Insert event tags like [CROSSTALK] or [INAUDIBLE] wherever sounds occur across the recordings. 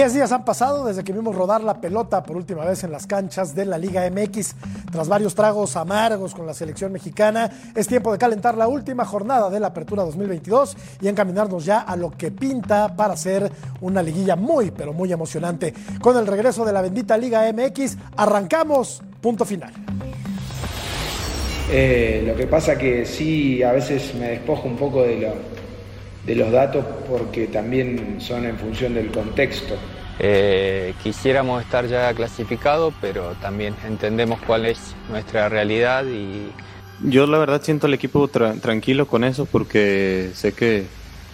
Diez días han pasado desde que vimos rodar la pelota por última vez en las canchas de la Liga MX. Tras varios tragos amargos con la selección mexicana, es tiempo de calentar la última jornada de la Apertura 2022 y encaminarnos ya a lo que pinta para ser una liguilla muy, pero muy emocionante. Con el regreso de la bendita Liga MX, arrancamos punto final. Eh, lo que pasa que sí, a veces me despojo un poco de lo, de los datos porque también son en función del contexto. Eh, quisiéramos estar ya clasificados, pero también entendemos cuál es nuestra realidad y... Yo la verdad siento al equipo tranquilo con eso porque sé que,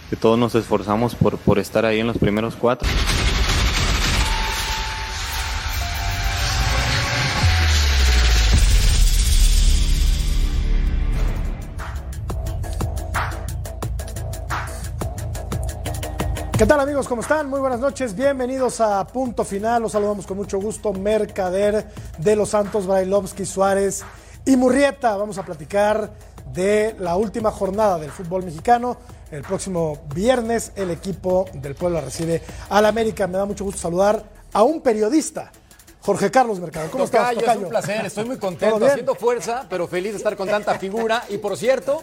que todos nos esforzamos por, por estar ahí en los primeros cuatro. ¿Qué tal amigos? ¿Cómo están? Muy buenas noches. Bienvenidos a Punto Final. Los saludamos con mucho gusto. Mercader de los Santos, Brailovsky, Suárez y Murrieta. Vamos a platicar de la última jornada del fútbol mexicano. El próximo viernes el equipo del pueblo recibe al América. Me da mucho gusto saludar a un periodista Jorge Carlos Mercado. ¿Cómo estás, Tocayo? Es un placer, estoy muy contento, haciendo fuerza, pero feliz de estar con tanta figura. Y por cierto,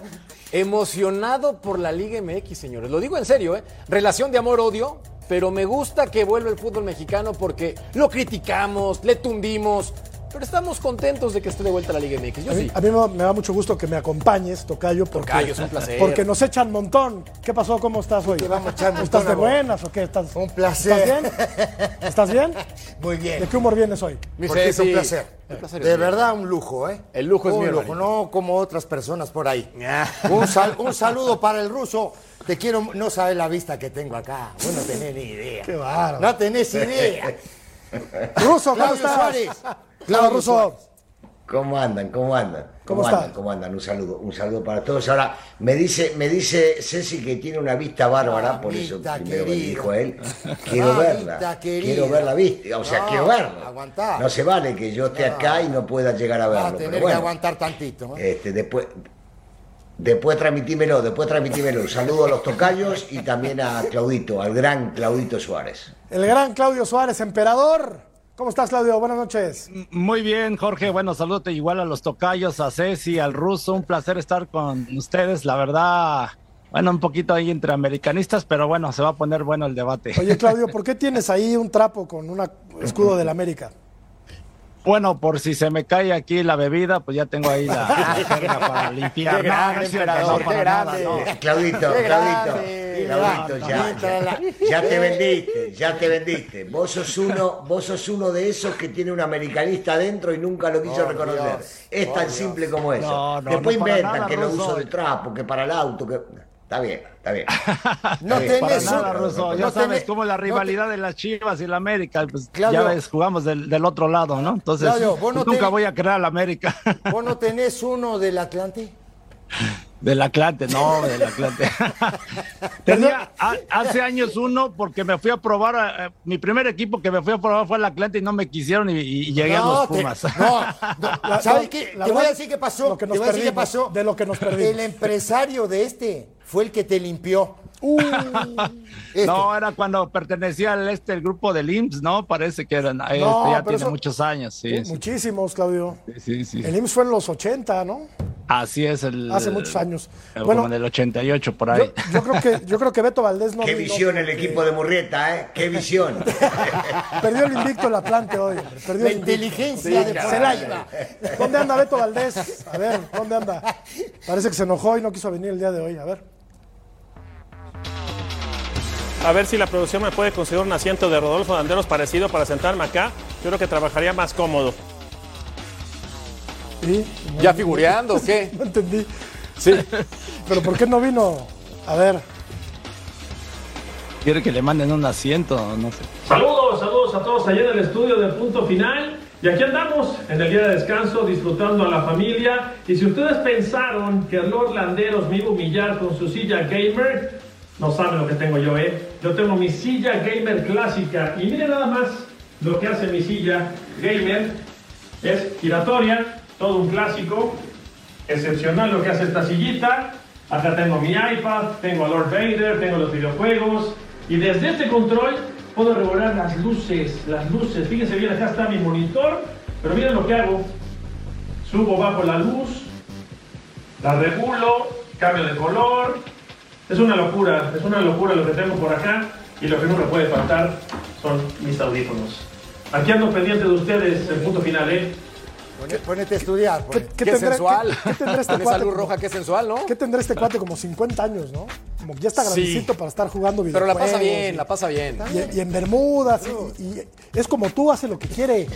emocionado por la Liga MX, señores. Lo digo en serio, ¿eh? Relación de amor-odio, pero me gusta que vuelva el fútbol mexicano porque lo criticamos, le tundimos, pero estamos contentos de que esté de vuelta la Liga MX. Yo a mí, sí. A mí me da mucho gusto que me acompañes, Tocayo. Porque, Tocayo, es un placer. Porque nos echan montón. ¿Qué pasó? ¿Cómo estás hoy? Te vamos a echar ¿Estás de buenas o qué? ¿Estás, Un placer. ¿Estás bien? ¿Estás bien? [LAUGHS] Muy bien. ¿De qué humor vienes hoy? Mi Porque es un placer. placer es de mío. verdad, un lujo, ¿eh? El lujo es un mío, lujo, hermanito. no como otras personas por ahí. un, sal- un saludo para el ruso. Te quiero, no sabes la vista que tengo acá. Vos no tenés ni idea. Qué bárbaro. No tenés idea. Ruso, ¿cómo Claudio estás? Suárez. Ruso. Suárez. ¿Cómo andan? ¿Cómo andan? ¿Cómo andan? están? ¿Cómo andan? Un saludo, un saludo para todos. Ahora, me dice, me dice Ceci que tiene una vista bárbara, por eso primero me dijo él. [LAUGHS] Quiero verla. Quiero ver la vista. O sea, No, quiero verla. aguantá. No se vale que yo esté acá y no pueda llegar a Vas verlo. a tener pero que bueno, aguantar tantito. ¿eh? este, después, después transmitímelo, después transmitímelo. Un saludo a los tocayos y también a Claudito, al gran Claudito Suárez. El gran Claudio Suárez, emperador. ¿Cómo estás, Claudio? Buenas noches. Muy bien, Jorge. Bueno, saludos igual a los tocayos, a Ceci, al ruso. Un placer estar con ustedes. La verdad, bueno, un poquito ahí entre americanistas, pero bueno, se va a poner bueno el debate. Oye, Claudio, [LAUGHS] ¿por qué tienes ahí un trapo con un escudo del América? Bueno, por si se me cae aquí la bebida, pues ya tengo ahí la, [LAUGHS] la jerga para limpiar. Qué No, grande, no es cierto, emperador, no, para qué nada, grande. no. Claudito, Qué Claudito, grande. Claudito, ya, ya, te vendiste, ya te vendiste. Vos sos uno, vos sos uno de esos que tiene un americanista adentro y nunca lo quiso Por reconocer. Dios, es tan Dios. simple como eso. No, no, Después inventan nada, que lo uso de trapo, que para el auto, que está bien, está bien. [LAUGHS] No. Para tenés nada, Ruso. Ya no sabes tenés- cómo la no te- rivalidad de las Chivas y la América. Pues Claudio. ya ves, jugamos del, del otro lado, ¿no? Entonces, Claudio, vos no pues, nunca voy a creer a la América. ¿Vos no tenés uno del Atlante? [LAUGHS] Del Atlante, no, del Atlante. [LAUGHS] Tenía a- hace años uno porque me fui a probar, a- a- mi primer equipo que me fui a probar fue el Atlante y no me quisieron y, y llegué a los te- Pumas. [LAUGHS] no, no, [LAUGHS] La- ¿sabes la- qué? la Te voy a decir qué pasó. lo que nos te voy a decir qué perdimos, pasó. de lo que nos perdimos. El empresario de este fue el que te limpió. Uh, Este. No, era cuando pertenecía al este, el grupo del IMSS, ¿no? Parece que eran, este, ya tiene eso- muchos años, sí, sí, muchísimos, Claudio. sí, sí. El IMSS fue en los 80, ¿no? Así es el... Hace muchos años. Como Bueno, en el 88 por Yo, ahí. yo creo que yo creo que Beto Valdés no Qué no- visión el equipo de Murrieta, ¿eh? Qué visión. [LAUGHS] perdió el invicto el Atlante hoy. Perdió La el inteligencia de Celaya. ¿Dónde anda Beto Valdés? A ver, ¿dónde anda? Parece que se enojó y no quiso venir el día de hoy. A ver. A ver si la producción me puede conseguir un asiento de Rodolfo Danderos parecido para sentarme acá. Yo creo que trabajaría más cómodo. Sí, no- ¿Ya figureando o qué? [LAUGHS] No entendí. Sí. [LAUGHS] Pero ¿por qué no vino? A ver. Quiere que le manden un asiento, no sé. Saludos, saludos a todos allá en el estudio del punto final. Y aquí andamos en el día de descanso disfrutando a la familia. Y si ustedes pensaron que Lord Landeros me iba a humillar con su silla gamer, no saben lo que tengo yo, ¿eh? Yo tengo mi silla gamer clásica. Y miren nada más lo que hace mi silla gamer. Es giratoria, todo un clásico. Excepcional lo que hace esta sillita. Acá tengo mi iPad, tengo a Lord Vader, tengo los videojuegos. Y desde este control puedo regular las luces, las luces. Fíjense bien, acá está mi monitor, pero miren lo que hago. Subo bajo la luz, la regulo, cambio de color. Es una locura, es una locura lo que tengo por acá y lo que no me puede faltar son mis audífonos. Aquí ando pendiente de ustedes, el punto final, ¿eh? Ponete a estudiar. ¿Qué, qué, sensual. ¿qué, tendrá este [LAUGHS] cuate? luz roja, qué sensual, ¿no? ¿Qué tendrá este cuate como 50 años, no? Como que ya está grandecito sí. para estar jugando videojuegos. Pero la pasa bien, y, la pasa bien. Y, y en Bermudas, y, y, es como tú, hace lo que quiere.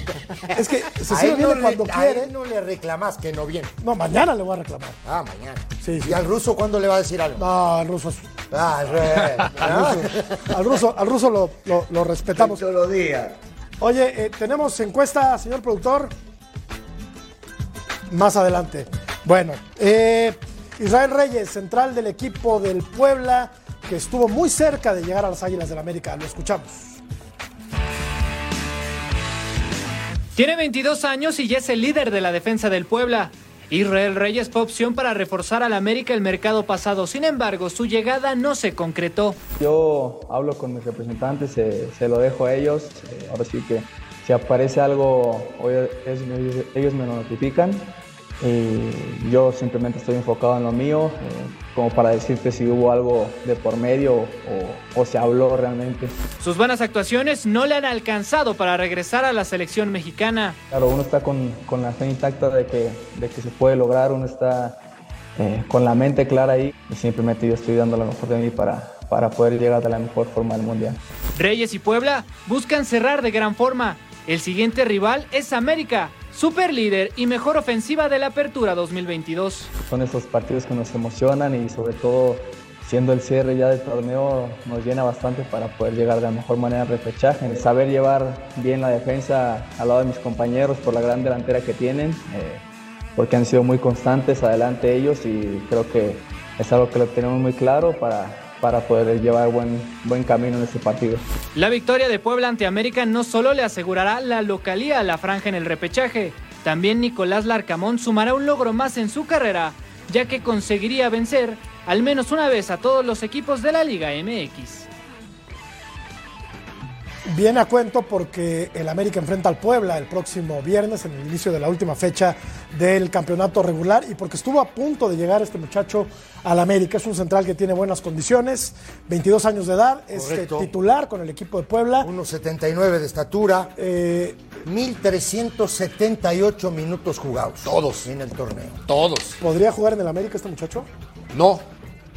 Es que se sigue viene no cuando le, quiere. A él no le reclamas que no viene. No, mañana le voy a reclamar. Ah, mañana. Sí, sí. ¿Y al ruso cuándo le va a decir algo? No, al ruso. Ah, [LAUGHS] al, ruso, al ruso, al ruso lo, lo, lo respetamos. Todos los días. Oye, eh, tenemos encuesta, señor productor. Más adelante. Bueno, eh, Israel Reyes, central del equipo del Puebla, que estuvo muy cerca de llegar a las Águilas del la América. Lo escuchamos. Tiene 22 años y ya es el líder de la defensa del Puebla. Israel Reyes fue opción para reforzar al América el mercado pasado, sin embargo su llegada no se concretó. Yo hablo con mis representantes, se, se lo dejo a ellos, eh, ahora sí que si aparece algo, ellos, ellos me lo notifican yo simplemente estoy enfocado en lo mío, eh, como para decirte si hubo algo de por medio o, o, se habló realmente. Sus buenas actuaciones no le han alcanzado para regresar a la selección mexicana. Claro, uno está con, con la fe intacta de que, de que se puede lograr, uno está eh, con la mente clara ahí y simplemente yo estoy dando lo mejor de mí para, para poder llegar de la mejor forma al Mundial. Reyes y Puebla buscan cerrar de gran forma. El siguiente rival es América, super líder y mejor ofensiva de la Apertura 2022. Son esos partidos que nos emocionan y sobre todo siendo el cierre ya del torneo nos llena bastante para poder llegar de la mejor manera al repechaje. Saber llevar bien la defensa al lado de mis compañeros por la gran delantera que tienen, eh, porque han sido muy constantes adelante ellos y creo que es algo que lo tenemos muy claro para para poder llevar buen, buen camino en este partido. La victoria de Puebla ante América no solo le asegurará la localía a la franja en el repechaje, también Nicolás Larcamón sumará un logro más en su carrera, ya que conseguiría vencer al menos una vez a todos los equipos de la Liga MX. Viene a cuento porque el América enfrenta al Puebla el próximo viernes en el inicio de la última fecha del campeonato regular y porque estuvo a punto de llegar este muchacho al América. Es un central que tiene buenas condiciones, 22 años de edad, Correcto. es titular con el equipo de Puebla. 1,79 de estatura, eh, 1.378 minutos jugados. Todos. En el torneo. Todos. ¿Podría jugar en el América este muchacho? No,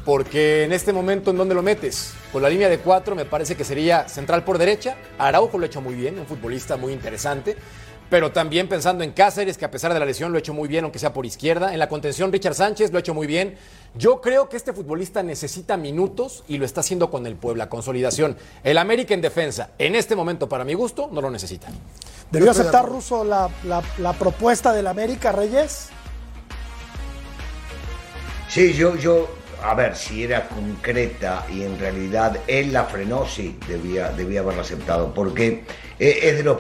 porque en este momento, ¿en dónde lo metes? Con la línea de cuatro me parece que sería central por derecha. Araujo lo ha hecho muy bien, un futbolista muy interesante. Pero también pensando en Cáceres, que a pesar de la lesión lo ha hecho muy bien, aunque sea por izquierda. En la contención, Richard Sánchez lo ha hecho muy bien. Yo creo que este futbolista necesita minutos y lo está haciendo con el Puebla, consolidación. El América en defensa, en este momento, para mi gusto, no lo necesita. ¿Debió aceptar Russo la, la, la propuesta del América, Reyes? Sí, yo, yo a ver, si era concreta y en realidad él la frenó, sí, debía, debía haberla aceptado, porque es de los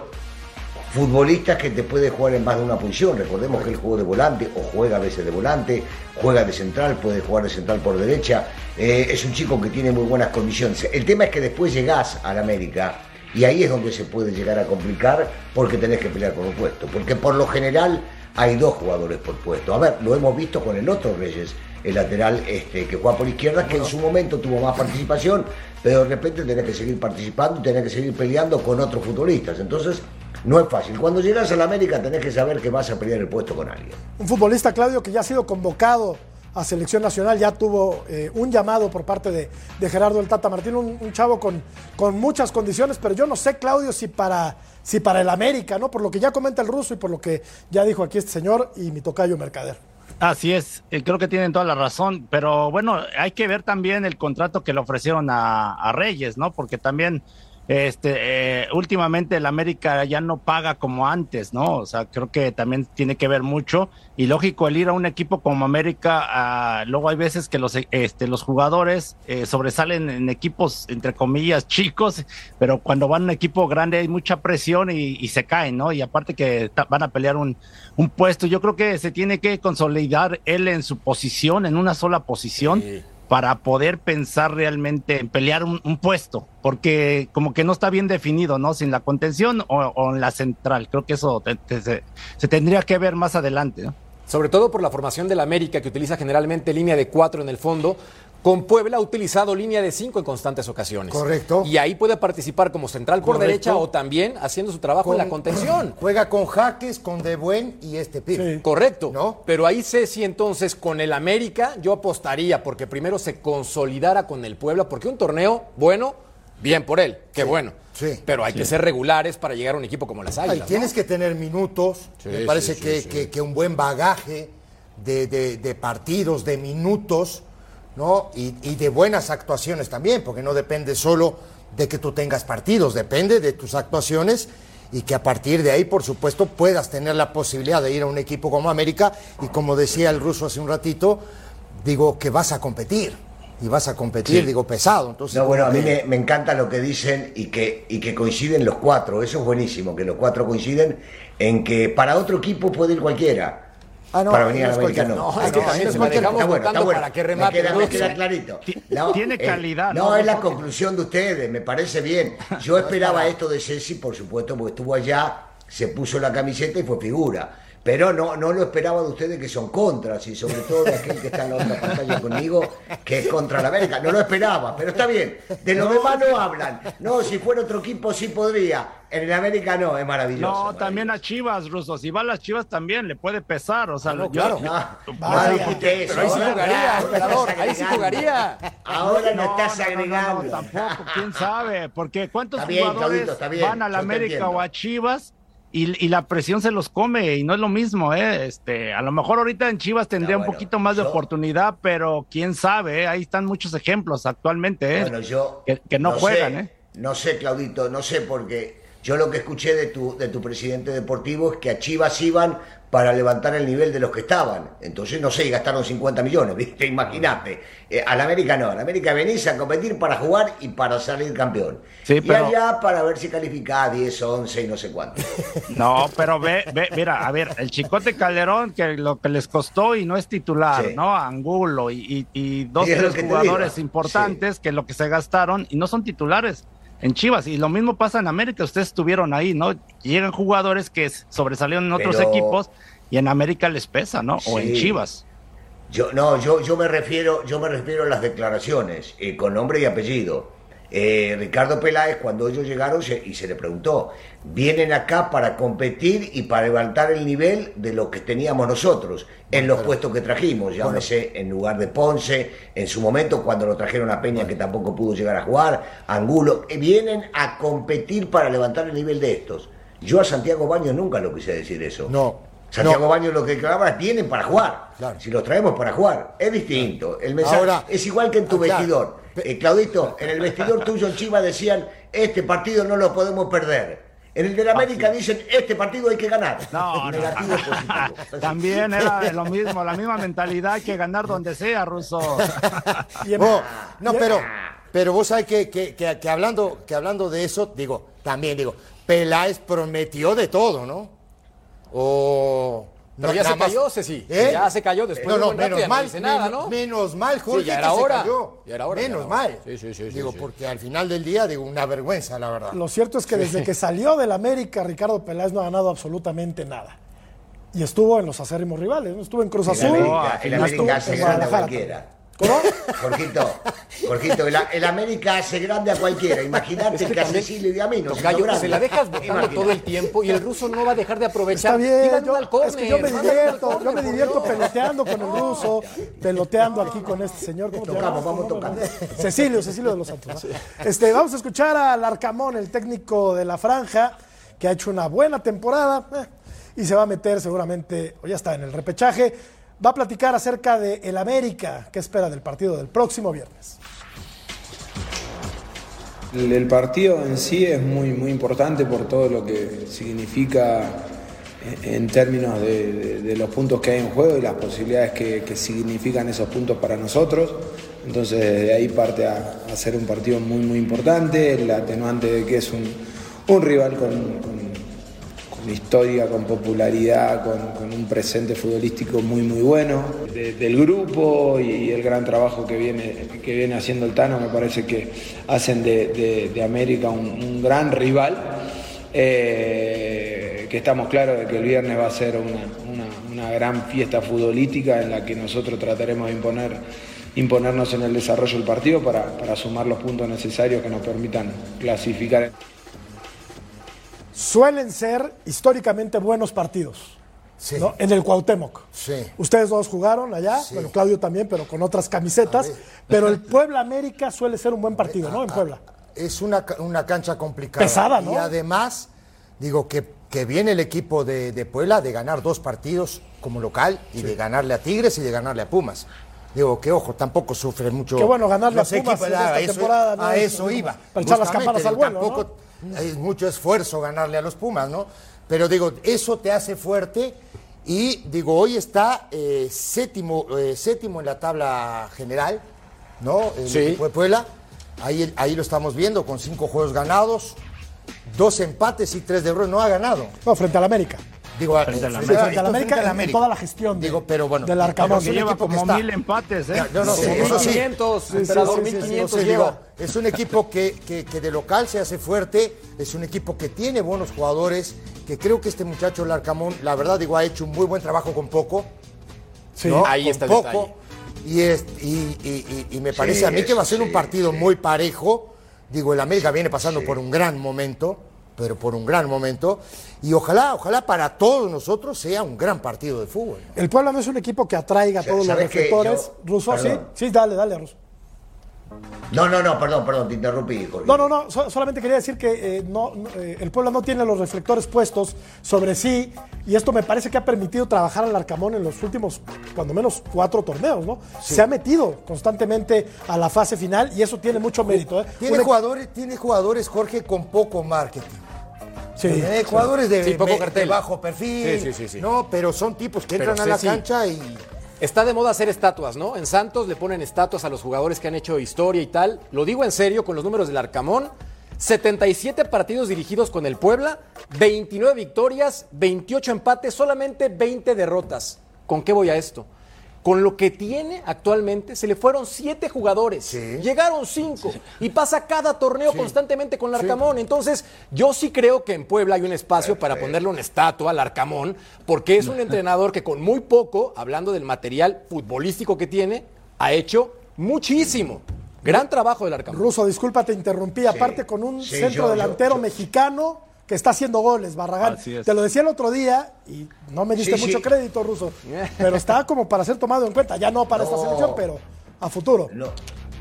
futbolistas que te puede jugar en más de una posición. Recordemos que él jugó de volante o juega a veces de volante, juega de central, puede jugar de central por derecha. Eh, es un chico que tiene muy buenas condiciones. El tema es que después llegás al América y ahí es donde se puede llegar a complicar porque tenés que pelear por un puesto. Porque por lo general hay dos jugadores por puesto. A ver, lo hemos visto con el otro Reyes el lateral este, que juega por izquierda, que en su momento tuvo más participación, pero de repente tenés que seguir participando y tenés que seguir peleando con otros futbolistas. Entonces, no es fácil. Cuando llegas a la América tenés que saber que vas a pelear el puesto con alguien. Un futbolista, Claudio, que ya ha sido convocado a selección nacional, ya tuvo eh, un llamado por parte de, Gerardo el Tata Martín, un, un, chavo con, con muchas condiciones, pero yo no sé, Claudio, si para, si para el América, ¿no? Por lo que ya comenta el ruso y por lo que ya dijo aquí este señor y mi tocayo Mercader. Así es, eh, creo que tienen toda la razón, pero bueno, hay que ver también el contrato que le ofrecieron a, a Reyes, ¿no? Porque también este, eh, últimamente el América ya no paga como antes, ¿no? O sea, creo que también tiene que ver mucho. Y lógico, el ir a un equipo como América, uh, luego hay veces que los, este, los jugadores eh, sobresalen en equipos, entre comillas, chicos, pero cuando van a un equipo grande hay mucha presión y, y se caen, ¿no? Y aparte que van a pelear un, un, puesto, yo creo que se tiene que consolidar él en su posición, en una sola posición. Sí para poder pensar realmente en pelear un, puesto, porque como que no está bien definido, ¿no? Sin la contención o, en la central. Creo que eso se, tendría que ver más adelante, ¿no? Sobre todo por la formación del América, que utiliza generalmente línea de cuatro en el fondo, con Puebla ha utilizado línea de cinco en constantes ocasiones. Correcto. Y ahí puede participar como central por derecha o también haciendo su trabajo en la contención. [CLEARS THROAT] Juega con Jaques, con De Buen y este pibe. Correcto. ¿No? Pero ahí sé si entonces con el América yo apostaría porque primero se consolidara con el Puebla, porque un torneo bueno, bien por él, qué bueno. Sí. Pero hay que ser regulares para llegar a un equipo como las Águilas. tienes que tener minutos. Me parece que, un buen bagaje de partidos, de minutos ¿no? Y, de buenas actuaciones también, porque no depende solo de que tú tengas partidos, depende de tus actuaciones y que a partir de ahí, por supuesto, puedas tener la posibilidad de ir a un equipo como América y como decía el ruso hace un ratito, digo que vas a competir y vas a competir, digo, pesado. Entonces, no, bueno, a mí me, me, encanta lo que dicen y que, y que coinciden los cuatro, eso es buenísimo, que los cuatro coinciden en que para otro equipo puede ir cualquiera Ah, para venir a América no. No, es que también se la dejamos está bueno, para que remate. Me queda, clarito. Tiene eh, calidad. no, es la conclusión de ustedes, me parece bien. [LAUGHS] Yo esperaba esto de Ceci, por supuesto, porque estuvo allá, se puso la camiseta y fue figura. Pero no, no lo esperaba de ustedes que son contras y sobre todo de aquel que está en la otra pantalla conmigo, que es contra la América. No lo esperaba, pero está bien. De lo demás no hablan. No, si fuera otro equipo sí podría. En el América no, es maravilloso. No, también a Chivas, Ruso. Si va a las Chivas también le puede pesar. O sea, no, claro. No, Pero ahí sí jugaría, Ahí sí jugaría. Ahora no, estás agregando. tampoco, quién sabe. Porque ¿cuántos jugadores van al América o a Chivas? Y, la presión se los come y no es lo mismo, ¿eh? Este, a lo mejor ahorita en Chivas tendría un poquito más de oportunidad, pero quién sabe, ¿eh? ahí están muchos ejemplos actualmente, ¿eh? Bueno, yo que, no, juegan, ¿eh? No sé, Claudito, no sé, porque yo lo que escuché de tu, de tu presidente deportivo es que a Chivas iban para levantar el nivel de los que estaban. Entonces, no sé, gastaron 50 millones, [LAUGHS] ¿viste? Imagínate. Eh, al América no, al América venís a competir para jugar y para salir campeón. y allá para ver si califica 10, 11 y no sé cuánto. [LAUGHS] No, pero ve, ve, mira, a ver, el Chicote Calderón, que lo que les costó y no es titular, ¿no? Angulo y, y, dos, tres jugadores importantes que lo que se gastaron y no son titulares en Chivas. Y lo mismo pasa en América, ustedes estuvieron ahí, ¿no? Llegan jugadores que sobresalieron en otros equipos y en América les pesa, ¿no? O en Chivas. Yo, no, yo, yo me refiero, yo me refiero a las declaraciones, eh, con nombre y apellido. Eh, Ricardo Peláez, cuando ellos llegaron y se le preguntó, vienen acá para competir y para levantar el nivel de lo que teníamos nosotros en los puestos que trajimos, llámese en lugar de Ponce, en su momento cuando lo trajeron a Peña que tampoco pudo llegar a jugar, Angulo, eh, vienen a competir para levantar el nivel de estos. Yo a Santiago Baños nunca lo quise decir eso. No. Santiago Baños lo que declaraba es vienen para jugar. Si los traemos para jugar, es distinto. El mensaje es igual que en tu ah, vestidor. Eh, Claudito, en el vestidor tuyo en Chivas decían, este partido no lo podemos perder. En el de la América dicen, este partido hay que ganar. No, [LAUGHS] Negativo positivo. [LAUGHS] También era lo mismo, la misma mentalidad que ganar donde sea, Russo. [LAUGHS] no, pero, pero vos sabés que, que, que, hablando, que hablando de eso, digo, también digo, Peláez prometió de todo, ¿no? O pero ya se cayó, Ceci. ¿Eh? Ya se cayó después no, no, de menos mal, nada, ¿no? Menos mal, Jorge, ya era hora. Ya era hora. Menos mal. Sí, sí, sí. Digo, porque al final del día, digo, una vergüenza, la verdad. Lo cierto es que desde que salió del América, Ricardo Peláez no ha ganado absolutamente nada. Y estuvo en los acérrimos rivales, ¿no? Estuvo en Cruz Azul. El América, el América se gana cualquiera. ¿Cómo? Jorgito, Jorgito, el, América hace grande a cualquiera. Imagínate que, a Cecilio y a mí nos Se la dejas botando todo el tiempo y el ruso no va a dejar de aprovechar. Está bien, yo, es que yo me divierto, yo me [LAUGHS] divierto peloteando con el ruso, peloteando aquí con este señor. ¿Cómo Tocamos, vamos tocando. Cecilio, Cecilio de los Santos. Este, vamos a escuchar al Arcamón, el técnico de la franja, que ha hecho una buena temporada eh, y se va a meter seguramente, o ya está en el repechaje va a platicar acerca de el América, que espera del partido del próximo viernes. El, partido en sí es muy, muy importante por todo lo que significa en términos de, los puntos que hay en juego y las posibilidades que, significan esos puntos para nosotros. Entonces de ahí parte a, ser un partido muy muy importante, el atenuante de que es un, rival con historia, con popularidad, con, un presente futbolístico muy muy bueno. del grupo y el gran trabajo que viene, que viene haciendo el Tano, me parece que hacen de, América un, gran rival. Eh, que estamos claros de que el viernes va a ser una, gran fiesta futbolística en la que nosotros trataremos de imponer imponernos en el desarrollo del partido para, para sumar los puntos necesarios que nos permitan clasificar suelen ser históricamente buenos partidos. En el Cuauhtémoc. Ustedes dos jugaron allá, bueno, Claudio también, pero con otras camisetas. Pero el Puebla América suele ser un buen partido, ¿no? En Puebla. Es una, una cancha complicada. Pesada, ¿no? Y además, digo que, que viene el equipo de, Puebla de ganar dos partidos como local y de ganarle a Tigres y de ganarle a Pumas. Digo, que ojo, tampoco sufre mucho. Qué bueno ganarle a Pumas en esta temporada. A eso iba. Para echar las campanas al vuelo, es mucho esfuerzo ganarle a los Pumas, ¿no? Pero digo, eso te hace fuerte y digo, hoy está eh, séptimo, eh, séptimo en la tabla general, ¿no? El sí. Puebla. Ahí, ahí lo estamos viendo con cinco juegos ganados, dos empates y tres de errores. No ha ganado. No, frente al América. Digo, frente, a la América, frente América, toda la gestión Digo, pero bueno, del Arcamón. Que lleva como mil empates, ¿eh? No, no, sí, eso sí. 1500, emperador, 1500 lleva. Es un equipo que, que, que, de local se hace fuerte, es un equipo que tiene buenos jugadores, que creo que este muchacho Larcamón, la verdad digo, ha hecho un muy buen trabajo con poco. Sí, ahí está el poco. Y, es, y, y, y, me parece a mí que va a ser un partido muy parejo. Digo, el América viene pasando por un gran momento pero por un gran momento. Y ojalá, ojalá para todos nosotros sea un gran partido de fútbol. El Puebla no es un equipo que atraiga a todos los reflectores. Ruso, sí, sí, dale, dale, Ruso. No, no, no, perdón, perdón, te interrumpí. No, no, no, solamente quería decir que eh, no, eh, el Puebla no tiene los reflectores puestos sobre sí y esto me parece que ha permitido trabajar al Arcamón en los últimos, cuando menos, cuatro torneos, ¿no? Se ha metido constantemente a la fase final y eso tiene mucho mérito. ¿eh? Tiene, jugadores, tiene jugadores, Jorge, con poco marketing. Sí, Tiene jugadores de, poco cartel. bajo perfil, sí, no, pero son tipos que entran a la cancha y Está de moda hacer estatuas, ¿no? En Santos le ponen estatuas a los jugadores que han hecho historia y tal. Lo digo en serio con los números del Arcamón. 77 partidos dirigidos con el Puebla, 29 victorias, 28 empates, solamente 20 derrotas. ¿Con qué voy a esto? Con lo que tiene actualmente, se le fueron siete jugadores. Llegaron cinco. Y pasa cada torneo constantemente con Larcamón. Entonces, yo sí creo que en Puebla hay un espacio para ponerle una estatua al Arcamón, porque es un [LAUGHS] entrenador que con muy poco, hablando del material futbolístico que tiene, ha hecho muchísimo. Gran trabajo del Arcamón. Ruso, disculpa, te interrumpí. Aparte, con un centro delantero mexicano que está haciendo goles, Barragán. Te lo decía el otro día y no me diste mucho crédito, Ruso, [LAUGHS] pero está como para ser tomado en cuenta, ya no para esta selección, pero a futuro. No,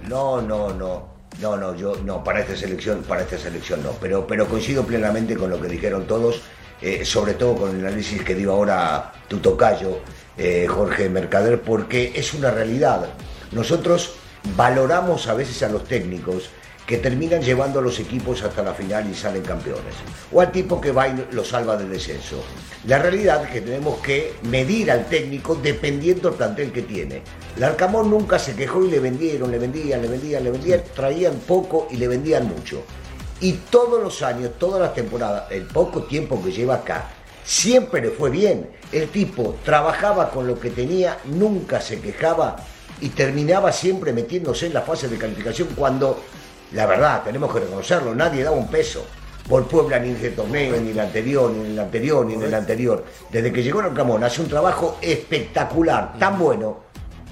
no, no, no. No, no, yo no, para esta selección, para esta selección no, pero, pero coincido plenamente con lo que dijeron todos, eh, sobre todo con el análisis que dio ahora tu tocayo, eh, Jorge Mercader, porque es una realidad. Nosotros valoramos a veces a los técnicos que terminan llevando a los equipos hasta la final y salen campeones. O al tipo que va y lo salva del descenso. La realidad es que tenemos que medir al técnico dependiendo del plantel que tiene. El Arcamón nunca se quejó y le vendieron, le vendían, le vendían, le vendían, traían poco y le vendían mucho. Y todos los años, todas las temporadas, el poco tiempo que lleva acá, siempre le fue bien. El tipo trabajaba con lo que tenía, nunca se quejaba y terminaba siempre metiéndose en la fase de calificación cuando la verdad, tenemos que reconocerlo, nadie da un peso por Puebla ni en este torneo, ni en el anterior, ni en el anterior, ni en el anterior. Desde que llegó Camón hace un trabajo espectacular, tan bueno,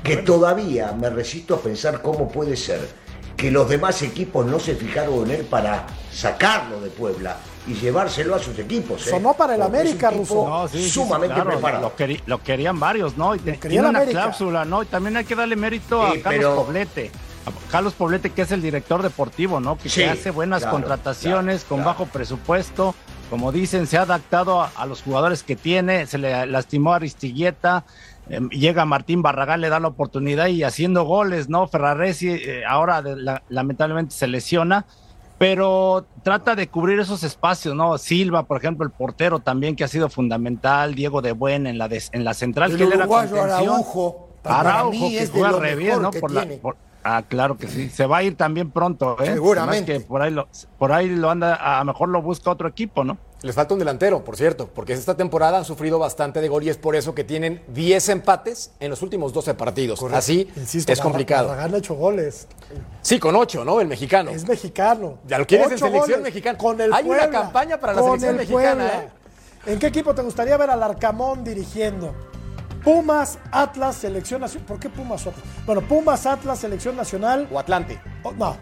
que todavía me resisto a pensar cómo puede ser que los demás equipos no se fijaron en él para sacarlo de Puebla y llevárselo a sus equipos. ¿eh? Sonó para el América, Ruso. sumamente preparado. Lo, querían varios, ¿no? Y tiene una cláusula, ¿no? Y también hay que darle mérito a Carlos Poblete. Carlos Poblete, que es el director deportivo, ¿no? Que, hace buenas contrataciones con bajo presupuesto. Como dicen, se ha adaptado a, los jugadores que tiene. Se le lastimó a Aristigueta. Em, llega Martín Barragán, le da la oportunidad y haciendo goles, ¿no? Ferraresi eh, ahora lamentablemente se lesiona pero trata de cubrir esos espacios, ¿no? Silva, por ejemplo, el portero también que ha sido fundamental, Diego de Buen en la en la central el que uruguayo Araujo, Araujo que juega re bien, ¿no? Por la, Ah, claro que sí. Se va a ir también pronto, ¿eh? Seguramente. por ahí lo, por ahí lo anda, a lo mejor lo busca otro equipo, ¿no? Les falta un delantero, por cierto, porque esta temporada han sufrido bastante de gol y es por eso que tienen 10 empates en los últimos 12 partidos. Así es complicado. Barragán ha hecho goles. Sí, con 8, ¿no? El mexicano. Es mexicano. Ya lo quieres en selección mexicana. Con el Hay Puebla, una campaña para la con selección el mexicana. ¿eh? ¿En qué equipo te gustaría ver al Arcamón dirigiendo? Pumas, Atlas, Selección Nacional. ¿Por qué Pumas o Atlas? Bueno, Pumas, Atlas, Selección Nacional. O Atlante. O- no,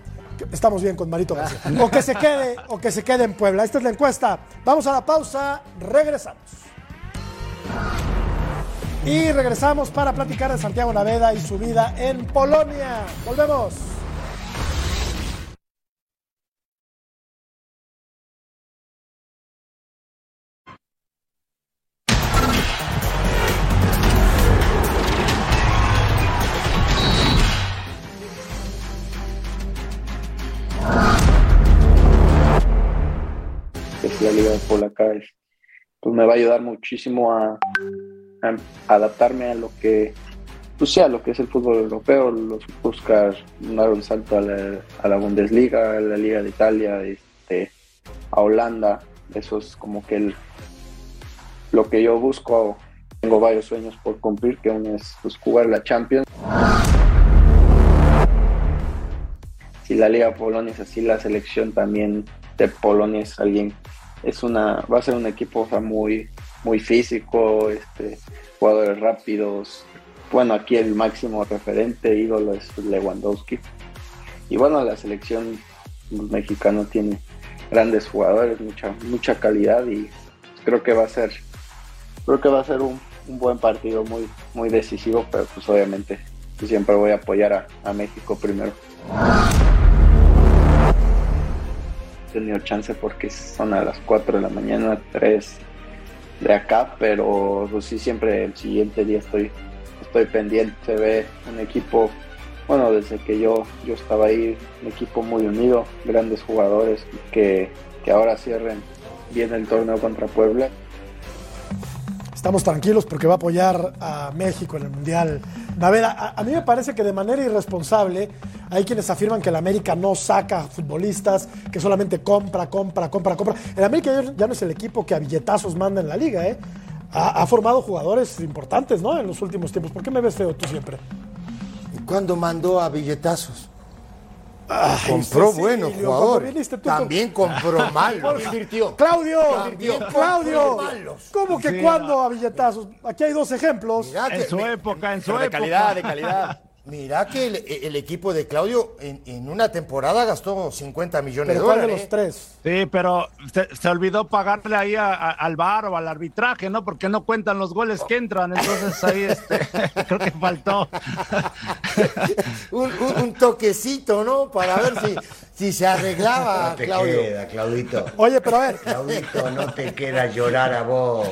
estamos bien con Marito García. O que se quede, o que se quede en Puebla. Esta es la encuesta. Vamos a la pausa, regresamos. Y regresamos para platicar de Santiago Naveda y su vida en Polonia. Volvemos. Liga polaca, es, pues me va a ayudar muchísimo a, adaptarme a lo que, pues sí, a lo que es el fútbol europeo, los buscar dar un salto a la, a la Bundesliga, a la Liga de Italia, este, a Holanda, eso es como que lo que yo busco. Tengo varios sueños por cumplir, que uno es pues, jugar la Champions. Si la Liga Polonia es así, la selección también de Polonia es alguien, es una, va a ser un equipo muy, muy físico, este, jugadores rápidos. Bueno, aquí el máximo referente, ídolo es Lewandowski. Y bueno, la selección mexicana tiene grandes jugadores, mucha, mucha calidad y creo que va a ser, creo que va a ser un, un buen partido muy, muy decisivo, pero pues obviamente siempre voy a apoyar a, a México primero. Tenido chance porque son a las 4 de la mañana, 3 de acá, pero pues sí siempre el siguiente día estoy, estoy pendiente, se ve un equipo, bueno, desde que yo, yo estaba ahí, un equipo muy unido, grandes jugadores que, que ahora cierren bien el torneo contra Puebla. Estamos tranquilos porque va a apoyar a México en el Mundial. Naveda, a, mí me parece que de manera irresponsable hay quienes afirman que el América no saca futbolistas, que solamente compra, compra, compra, compra. El América ya- no es el equipo que a billetazos manda en la liga, ¿eh? Ha, ha formado jugadores importantes, ¿no? En los últimos tiempos. ¿Por qué me ves feo tú siempre? ¿Cuándo mandó a billetazos? Ay, compró Cecilio, buenos cuando jugadores. con- También compró [LAUGHS] malos. Invirtió. Claudio, También Claudio, malos. ¿cómo que Sí, cuándo a billetazos? Aquí hay dos ejemplos. Mirá En que, su época, en su Pero de época. calidad, de calidad. Mirá que el, el equipo de Claudio en, en una temporada gastó 50 millones Pero de ¿cuál de dólares. los tres? Sí, pero se, se olvidó pagarle ahí a- a- al bar o al arbitraje, ¿no? Porque no cuentan los goles que entran. Entonces ahí este, [LAUGHS] creo que faltó. un, un- un toquecito, ¿no? Para ver si, si se arreglaba, No te Claudio. queda, Claudito. Oye, pero a ver, Claudito, no te queda llorar a vos.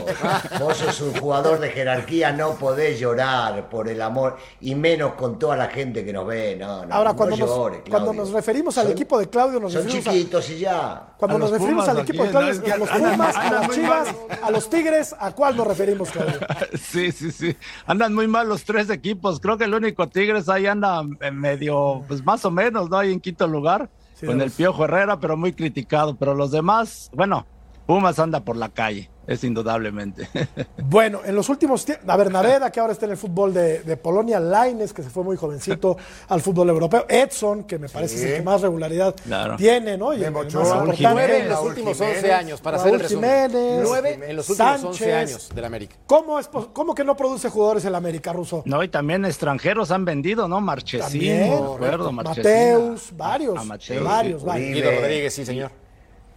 Vos sos un jugador de jerarquía, no podés llorar por el amor, y menos con toda la gente que nos ve. No, no, ahora no cuando, nos, cuando referimos al Son- equipo de Claudio, nos Son referimos a, chiquitos y ya. cuando A nos referimos Pumas al equipo de Claudio, ¿no? Es que a los Pumas, a las Chivas, mal. a los Tigres, ¿a cuál nos referimos, Claudio? [LAUGHS] Sí, sí, sí. Andan muy mal los tres equipos. Creo que el único Tigres ahí anda eh, medio, pues más o menos, ¿no? Ahí en quinto lugar. Sí, con el Piojo Herrera, pero muy criticado. Pero los demás, bueno, Pumas anda por la calle, es indudablemente. [LAUGHS] Bueno, en los últimos tiempos, a ver, Naveda, que ahora está en el fútbol de, de Polonia, Laines, que se fue muy jovencito [LAUGHS] al fútbol europeo, Edson, que me parece es el que más regularidad Claro. tiene, ¿no? Y el más en los últimos Jiménez, 11 años, para Raúl hacer el resumen. Jiménez, Nueve en los últimos 11 Sánchez. años del América. ¿Cómo, es, ¿Cómo que no produce jugadores el América ruso? No, y también extranjeros han vendido, ¿no? Marchesín, También, me acuerdo, Marchesín. Mateus, varios, a Mateus. varios, varios. Uribe. Guido Rodríguez, sí, señor.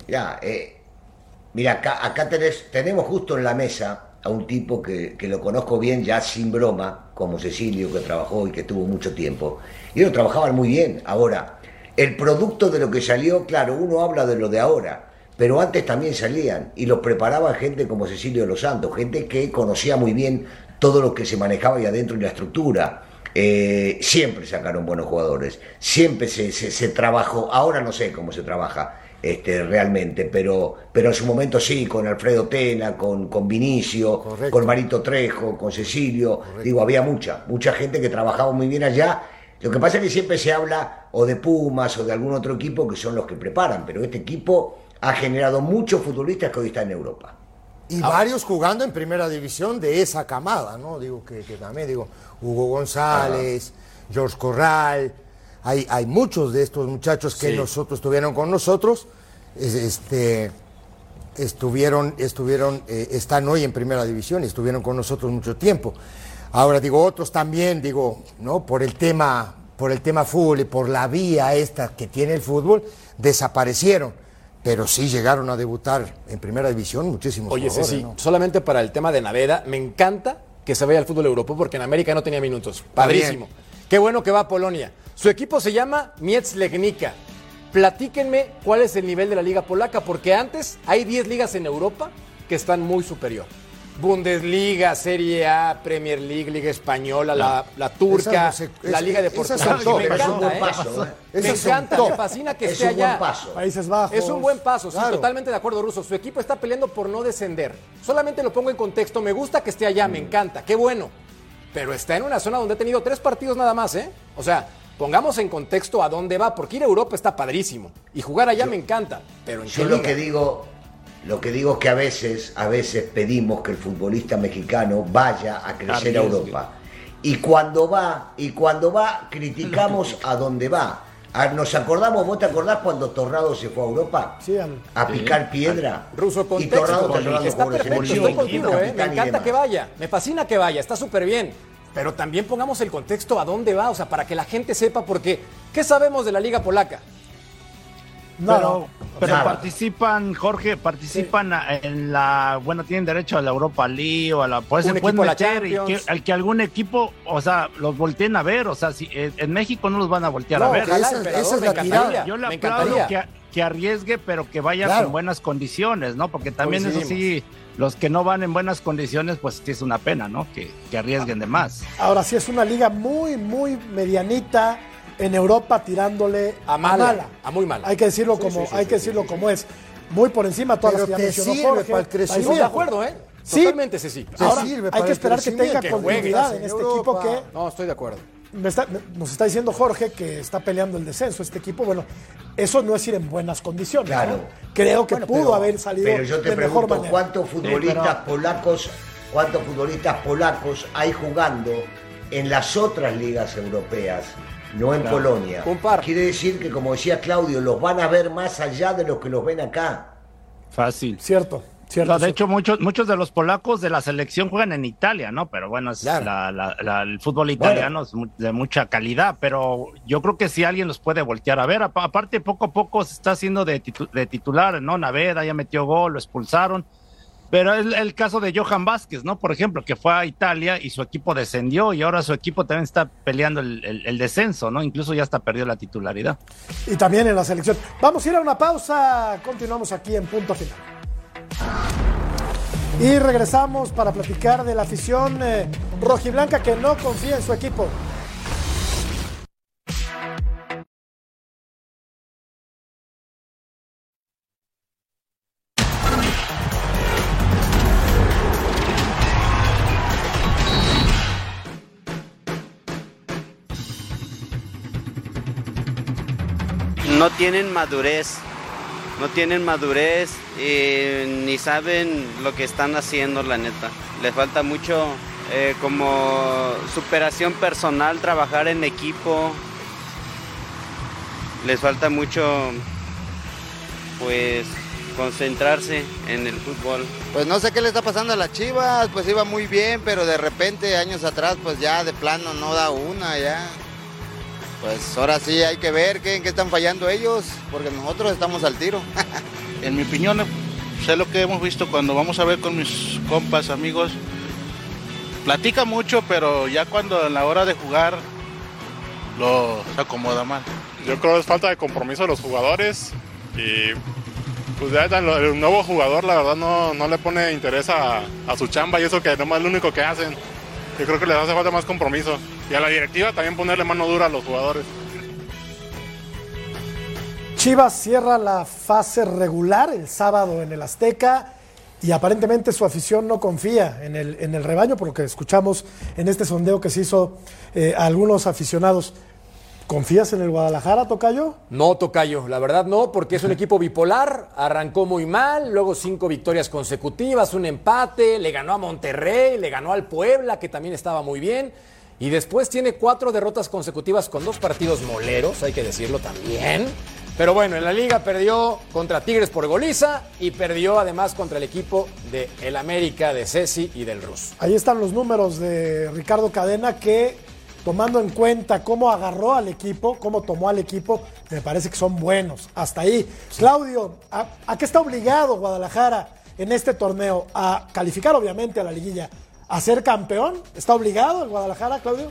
Ya, eh, mira, acá, acá tenés- tenemos justo en la mesa a un tipo que, lo conozco bien, ya sin broma, como Cecilio, que trabajó y que tuvo mucho tiempo. Y ellos trabajaban muy bien. Ahora, el producto de lo que salió, claro, uno habla de lo de ahora, pero antes también salían y los preparaban gente como Cecilio de los Santos, gente que conocía muy bien todo lo que se manejaba ahí adentro y la estructura. Eh, siempre sacaron buenos jugadores, siempre se trabajó, ahora no sé cómo se trabaja este, realmente, pero, pero en su momento sí, con Alfredo Tena, con, con Vinicio, Correcto. con Marito Trejo, con Cecilio, digo, había mucha, mucha gente que trabajaba muy bien allá. Lo que pasa es que siempre se habla o de Pumas o de algún otro equipo que son los que preparan, pero este equipo ha generado muchos futbolistas que hoy están en Europa. Y varios jugando en primera división de esa camada, ¿no? Digo que, también, digo, Hugo González, George Corral, hay, hay muchos de estos muchachos que nosotros estuvieron con nosotros, este, estuvieron, estuvieron, eh, están hoy en primera división y estuvieron con nosotros mucho tiempo. Ahora digo, otros también, digo, ¿no? Por el tema, por el tema fútbol y por la vía esta que tiene el fútbol, desaparecieron pero sí llegaron a debutar en primera división muchísimos Oye, sí, solamente para el tema de Naveda, me encanta que se vaya al fútbol europeo porque en América no tenía minutos. Padrísimo. Qué bueno que va a Polonia. Su equipo se llama Mietz Legnica. Platíquenme cuál es el nivel de la liga polaca, porque antes hay 10 ligas en Europa que están muy superior. Bundesliga, Serie A, Premier League, Liga Española, la, turca, la Liga de Portugal. me encanta, ¿eh? ¿eh? Me encanta, me fascina que esté allá. Países Bajos. Es un buen paso, sí, totalmente de acuerdo, Ruso. Su equipo está peleando por no descender. Solamente lo pongo en contexto. Me gusta que esté allá, me encanta, qué bueno. Pero está en una zona donde ha tenido tres partidos nada más, ¿eh? O sea, pongamos en contexto a dónde va, porque ir a Europa está padrísimo. Y jugar allá me encanta. Pero en Yo lo que digo lo que digo es que a veces, a veces pedimos que el futbolista mexicano vaya a crecer a Europa. Y cuando va, y cuando va, criticamos [LAUGHS] a dónde va. ¿Nos acordamos? ¿Vos te acordás cuando Torrado se fue a Europa? Sí, a picar piedra. Ruso Y Torrado Está perfecto, estoy contigo, ¿eh? Me encanta que vaya. Me fascina que vaya, está súper bien. Pero también pongamos el contexto a dónde va, o sea, para que la gente sepa, porque ¿qué sabemos de la Liga Polaca? No, pero, participan, Jorge, participan en la, bueno, tienen derecho a la Europa League o a la, pues se pueden meter y que, al que algún equipo, o sea, los volteen a ver, o sea, si en México no los van a voltear a ver. Esa, es la tirada. Yo le aplaudo que, que, arriesgue, pero que vaya en buenas condiciones, ¿no? Porque también eso sí, los que no van en buenas condiciones, pues sí es una pena, ¿no? Que, que arriesguen de más. Ahora sí es una liga muy, muy medianita en Europa tirándole a mala, a, muy mala. Hay que decirlo como, hay que decirlo como es. Muy por encima todas Pero las que mencionó Jorge. Para el crecimiento. de acuerdo, ¿eh? Sí, Totalmente sí, sí. Ahora, hay que esperar que tenga continuidad en este equipo que... No, estoy de acuerdo. nos está diciendo Jorge que está peleando el descenso este equipo. Bueno, eso no es ir en buenas condiciones. Claro. Creo que pudo haber salido pero yo te de pregunto, mejor manera. ¿Cuántos futbolistas polacos, cuántos futbolistas polacos hay jugando en las otras ligas europeas? No en Polonia. Quiere decir que, como decía Claudio, los van a ver más allá de los que los ven acá. Fácil. Cierto. Cierto, de hecho, muchos, muchos de los polacos de la selección juegan en Italia, ¿no? Pero bueno, es el fútbol italiano es de mucha calidad, pero yo creo que si alguien los puede voltear a ver. Aparte, poco a poco se está haciendo de, de titular, ¿no? Naveda ya metió gol, lo expulsaron. Pero es el caso de Johan Vázquez, ¿no? Por ejemplo, que fue a Italia y su equipo descendió y ahora su equipo también está peleando el, descenso, ¿no? Incluso ya está perdió la titularidad. Y también en la selección. Vamos a ir a una pausa, continuamos aquí en punto final. Y regresamos para platicar de la afición eh, rojiblanca que no confía en su equipo. No tienen madurez, no tienen madurez ni saben lo que están haciendo, la neta. Les falta mucho eh, como superación personal, trabajar en equipo. Les falta mucho, pues, concentrarse en el fútbol. Pues no sé qué le está pasando a las Chivas, pues iba muy bien, pero de repente años atrás, pues ya de plano no da una, ya pues ahora sí hay que ver qué, en qué están fallando ellos, porque nosotros estamos al tiro. [LAUGHS] en mi opinión, sé lo que hemos visto cuando vamos a ver con mis compas, amigos. Platica mucho, pero ya cuando en la hora de jugar lo se acomoda mal. Yo creo que es falta de compromiso de los jugadores y pues ya el nuevo jugador la verdad no, no le pone interés a, a, su chamba y eso que nomás es lo único que hacen. Yo creo que les hace falta más compromiso y a la directiva también ponerle mano dura a los jugadores. Chivas cierra la fase regular el sábado en el Azteca y aparentemente su afición no confía en el, en el rebaño, por lo que escuchamos en este sondeo que se hizo eh, a algunos aficionados. ¿Confías en el Guadalajara, Tocayo? No, Tocayo, la verdad no, porque es un [LAUGHS] equipo bipolar, arrancó muy mal, luego cinco victorias consecutivas, un empate, le ganó a Monterrey, le ganó al Puebla, que también estaba muy bien, y después tiene cuatro derrotas consecutivas con dos partidos moleros, hay que decirlo también. Pero bueno, en la liga perdió contra Tigres por goliza y perdió además contra el equipo de el América, de Ceci y del Rus. Ahí están los números de Ricardo Cadena que tomando en cuenta cómo agarró al equipo, cómo tomó al equipo, me parece que son buenos. Hasta ahí. Claudio, ¿a, qué está obligado Guadalajara en este torneo? A calificar, obviamente, a la liguilla. ¿A ser campeón? ¿Está obligado el Guadalajara, Claudio?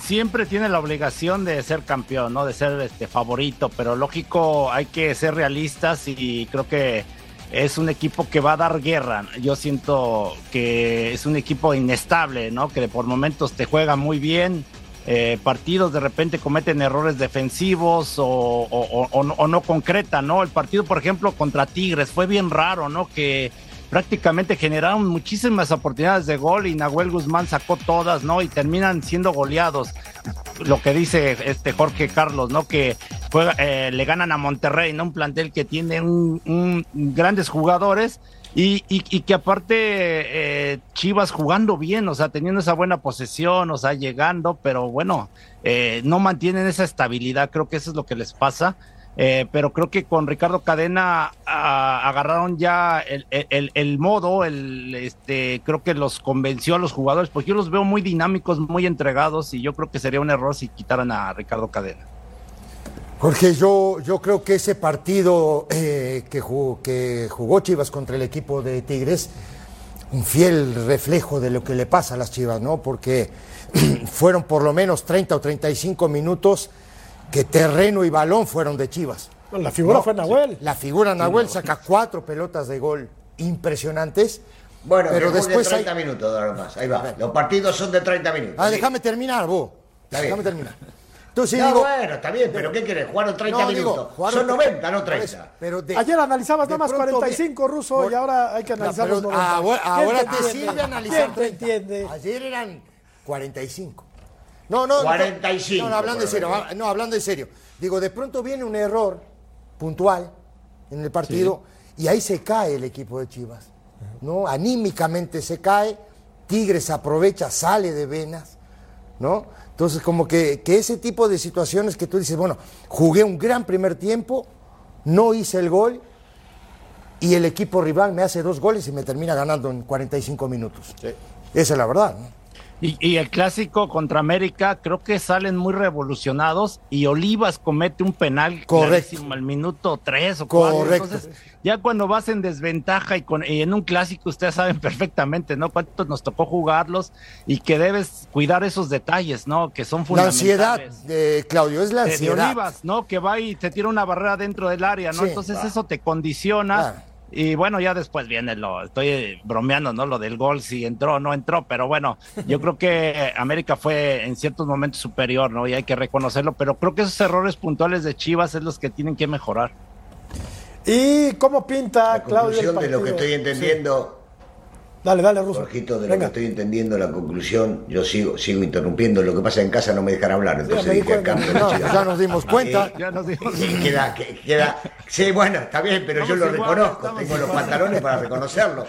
Siempre tiene la obligación de ser campeón, ¿no? De ser este favorito, pero lógico, hay que ser realistas y creo que es un equipo que va a dar guerra. Yo siento que es un equipo inestable, ¿no? Que por momentos te juega muy bien, eh, partidos de repente cometen errores defensivos o, no concretan, ¿no? El partido, por ejemplo, contra Tigres fue bien raro, ¿no? Que prácticamente generaron muchísimas oportunidades de gol y Nahuel Guzmán sacó todas, ¿no? Y terminan siendo goleados. Lo que dice este Jorge Carlos, ¿no? Que eh, le ganan a Monterrey, ¿no? Un plantel que tiene un grandes jugadores y, y, que aparte eh, Chivas jugando bien, o sea, teniendo esa buena posesión, o sea, llegando, pero bueno, eh, no mantienen esa estabilidad, creo que eso es lo que les pasa. Eh, pero creo que con Ricardo Cadena agarraron ya el, el, el, modo, el, este, creo que los convenció a los jugadores, porque yo los veo muy dinámicos, muy entregados, y yo creo que sería un error si quitaran a Ricardo Cadena. Jorge, yo, yo creo que ese partido eh, que, jugó, que jugó Chivas contra el equipo de Tigres, un fiel reflejo de lo que le pasa a las Chivas, ¿no? Porque [CLEARS THROAT] fueron por lo menos 30 o 35 minutos que terreno y balón fueron de Chivas. La figura fue Nahuel. La figura Nahuel saca cuatro pelotas de gol impresionantes. Bueno, pero después de 30 minutos, más. Ahí va. Los partidos son de 30 minutos. Ah, déjame terminar, vos. Déjame terminar. Entonces, no, bueno, está bien, pero ¿qué querés? Jugaron 30 minutos. Son 90, no 30. Pero Ayer analizabas nada más 45, Ruso, y ahora hay que analizar los 90. Ahora, te, sirve analizar. ¿Quién te entiende? Ayer eran 45. No, no. 45. No, hablando en serio. No, hablando en serio. Digo, de pronto viene un error puntual en el partido y ahí se cae el equipo de Chivas. ¿No? Anímicamente se cae. Tigres aprovecha, sale de venas. ¿No? Entonces, como que, ese tipo de situaciones que tú dices, bueno, jugué un gran primer tiempo, no hice el gol y el equipo rival me hace dos goles y me termina ganando en 45 minutos. Esa es la verdad. ¿no? Y, el clásico contra América, creo que salen muy revolucionados y Olivas comete un penal clarísimo al minuto tres o cuatro. Correcto. Entonces, ya cuando vas en desventaja y, con, en un clásico, ustedes saben [LAUGHS] perfectamente, ¿no? Cuántos nos tocó jugarlos y que debes cuidar esos detalles, ¿no? Que son fundamentales. La ansiedad, de Claudio, es la ansiedad. De Olivas, ¿no? Que va y te tira una barrera dentro del área, ¿no? Entonces eso te condiciona. Y bueno, ya después viene lo, estoy bromeando, ¿no? Lo del gol, si entró o no entró, pero bueno, yo creo que América fue en ciertos momentos superior, ¿no? Y hay que reconocerlo, pero creo que esos errores puntuales de Chivas es los que tienen que mejorar. ¿Y cómo pinta, Claudio? de lo que estoy entendiendo. Dale, dale, Ruso. Jorgito, de lo que estoy entendiendo la conclusión, yo sigo, sigo interrumpiendo. Lo que pasa en casa no me dejan hablar, entonces dije acá. ya nos dimos [LAUGHS] cuenta. Eh, ya nos dimos Queda, queda, sí, bueno, está bien, pero yo lo reconozco. Tengo los pantalones para reconocerlo.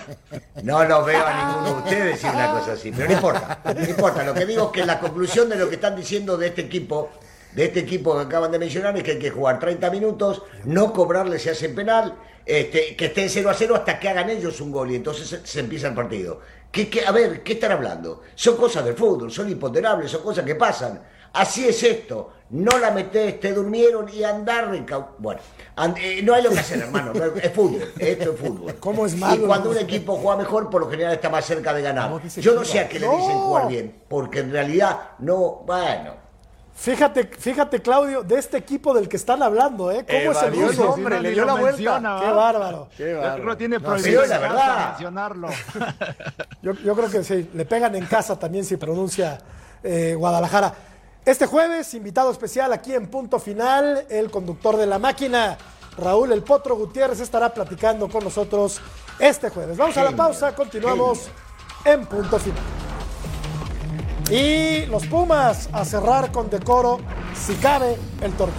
No los veo a ninguno de ustedes decir una cosa así, pero no importa. No importa. Lo que digo es que la conclusión de lo que están diciendo de este equipo de este equipo que acaban de mencionar es que hay que jugar 30 minutos, no cobrarle si hacen penal, este, que estén 0 a 0 hasta que hagan ellos un gol y entonces se, empieza el partido. ¿Qué, a ver, ¿qué están hablando? Son cosas del fútbol, son imponderables, son cosas que pasan. Así es esto. No la metés, te durmieron y andar Bueno, eh, no hay lo que hacer, hermano. Es fútbol. Esto es fútbol. ¿Cómo es malo? Y cuando un equipo juega mejor, por lo general está más cerca de ganar. Yo no sé a qué le dicen jugar bien, porque en realidad no. Bueno. Fíjate, fíjate, Claudio, de este equipo del que están hablando, ¿eh? ¿Cómo es el ruso? hombre, le dio la vuelta. Qué bárbaro. Qué bárbaro. No tiene prohibido la verdad. mencionarlo. [LAUGHS] yo, yo, creo que sí, le pegan en casa también si pronuncia eh, Guadalajara. Este jueves, invitado especial aquí en Punto Final, el conductor de la máquina, Raúl El Potro Gutiérrez, estará platicando con nosotros este jueves. Vamos a la pausa, continuamos en Punto Final. Y los Pumas a cerrar con decoro si cabe, el torneo.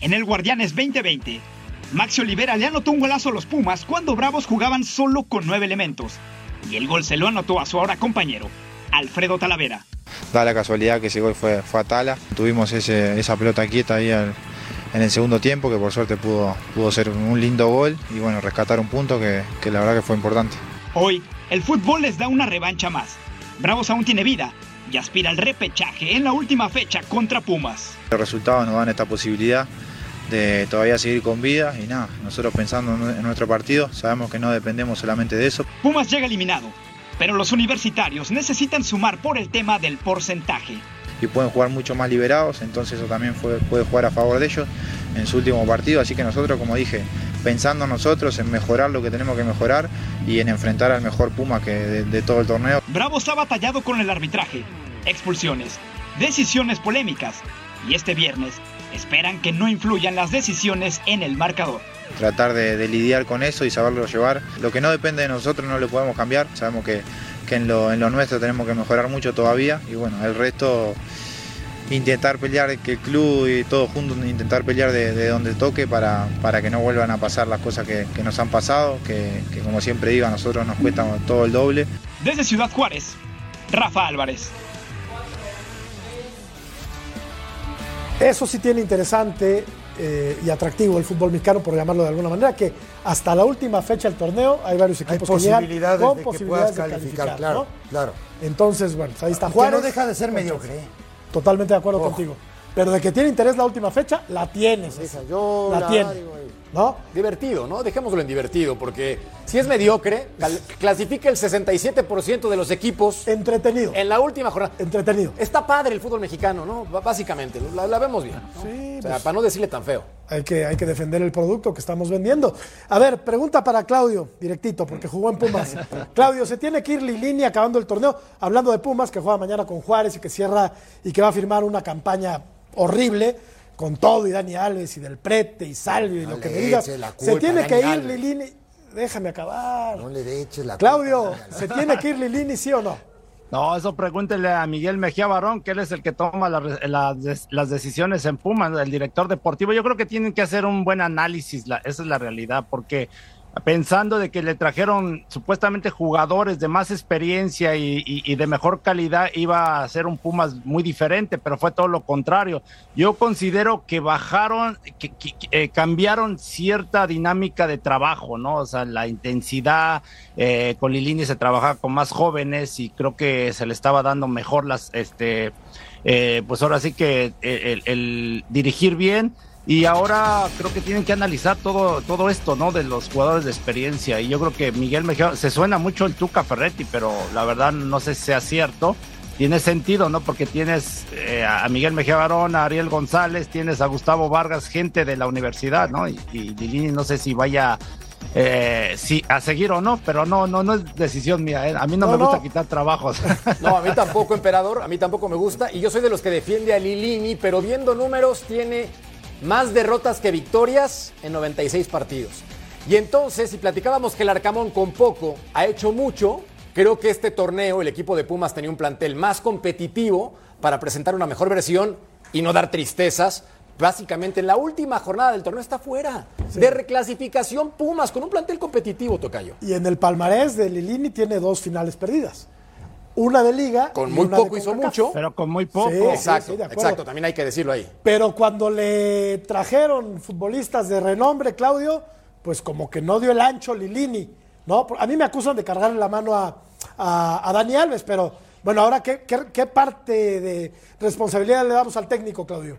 En el Guardianes 2020, Maxi Olivera le anotó un golazo a los Pumas cuando Bravos jugaban solo con nueve elementos. Y el gol se lo anotó a su ahora compañero, Alfredo Talavera. Da la casualidad que ese gol fue, fue a Tala. Tuvimos esa pelota quieta ahí en el segundo tiempo, que por suerte pudo, pudo ser un lindo gol y bueno, rescatar un punto que, que la verdad que fue importante. Hoy, el fútbol les da una revancha más. Bravos aún tiene vida y aspira al repechaje en la última fecha contra Pumas. Los resultados nos dan esta posibilidad de todavía seguir con vida y nada, nosotros pensando en nuestro partido, sabemos que no dependemos solamente de eso. Pumas llega eliminado, pero los universitarios necesitan sumar por el tema del porcentaje. Y pueden jugar mucho más liberados, entonces eso también puede jugar a favor de ellos en su último partido, así que nosotros, como dije, pensando nosotros en mejorar lo que tenemos que mejorar y en enfrentar al mejor Puma que de, de todo el torneo. Bravos ha batallado con el arbitraje, expulsiones, decisiones polémicas y este viernes esperan que no influyan las decisiones en el marcador. Tratar de, lidiar con eso y saberlo llevar. Lo que no depende de nosotros no lo podemos cambiar. Sabemos que, en, lo, nuestro tenemos que mejorar mucho todavía y bueno, el resto intentar pelear, que el club y todos juntos intentar pelear de, donde toque para, para, que no vuelvan a pasar las cosas que, nos han pasado, que, que, como siempre digo a nosotros nos cuesta todo el doble. Desde Ciudad Juárez, Rafa Álvarez. Eso sí tiene interesante eh, y atractivo el fútbol mexicano, por llamarlo de alguna manera, que hasta la última fecha del torneo hay varios equipos que llegan con de posibilidades de calificar, claro, claro. Entonces, bueno, pues ahí está Juárez. no deja de ser mediocre. ¿eh? Totalmente de acuerdo contigo. Pero de que tiene interés la última fecha, la tienes. yo la, tiene. ¿No? Divertido, ¿no? Dejémoslo en divertido, porque si es mediocre, clasifica el 67% de los equipos. Entretenido. En la última jornada. Entretenido. Está padre el fútbol mexicano, ¿no? Básicamente, la, vemos bien. Sí. O sea, pues para no decirle tan feo. Hay que, hay que defender el producto que estamos vendiendo. A ver, pregunta para Claudio, directito, porque jugó en Pumas. [LAUGHS] Claudio, ¿se tiene que ir Lilini acabando el torneo? Hablando de Pumas, que juega mañana con Juárez y que cierra y que va a firmar una campaña horrible con todo y Dani Alves y del Prete y Salvio y lo que me digas. se tiene que ir Lilini. Déjame acabar. No le eches la Claudio, ¿se tiene que ir Lilini, sí o no? No, eso pregúntele a Miguel Mejía Barón, que él es el que toma las decisiones en Pumas, el director deportivo. Yo creo que tienen que hacer un buen análisis, esa es la realidad, porque pensando de que le trajeron supuestamente jugadores de más experiencia y, de mejor calidad, iba a ser un Pumas muy diferente, pero fue todo lo contrario. Yo considero que bajaron, que, eh, cambiaron cierta dinámica de trabajo, ¿no? O sea, la intensidad, eh, con Lilini se trabajaba con más jóvenes y creo que se le estaba dando mejor las, este, eh, pues ahora sí que el dirigir bien y ahora creo que tienen que analizar todo, todo esto, ¿no? De los jugadores de experiencia. Y yo creo que Miguel Mejía, se suena mucho el Tuca Ferretti, pero la verdad no sé si sea cierto. Tiene sentido, ¿no? Porque tienes eh, a Miguel Mejía Barón, a Ariel González, tienes a Gustavo Vargas, gente de la universidad, ¿no? Y, y no sé si vaya eh, sí, a seguir o no, pero no, no, no es decisión mía. ¿eh? A mí no, me gusta quitar trabajos. [LAUGHS] No, a mí tampoco, emperador, a mí tampoco me gusta. Y yo soy de los que defiende a Lilini, pero viendo números tiene más derrotas que victorias en 96 partidos. Y entonces, si platicábamos que el Arcamón con poco ha hecho mucho, creo que este torneo el equipo de Pumas tenía un plantel más competitivo para presentar una mejor versión y no dar tristezas. Básicamente en la última jornada del torneo está fuera de reclasificación Pumas con un plantel competitivo, Tocayo. Y en el palmarés de Lilini tiene dos finales perdidas una de liga. Con muy poco hizo mucho. Pero con muy poco. exacto, exacto, también hay que decirlo ahí. Pero cuando le trajeron futbolistas de renombre, Claudio, pues como que no dio el ancho Lilini. ¿no? A mí me acusan de cargarle la mano a, a, Dani Alves, pero bueno, ahora, ¿qué, qué parte de responsabilidad le damos al técnico, Claudio?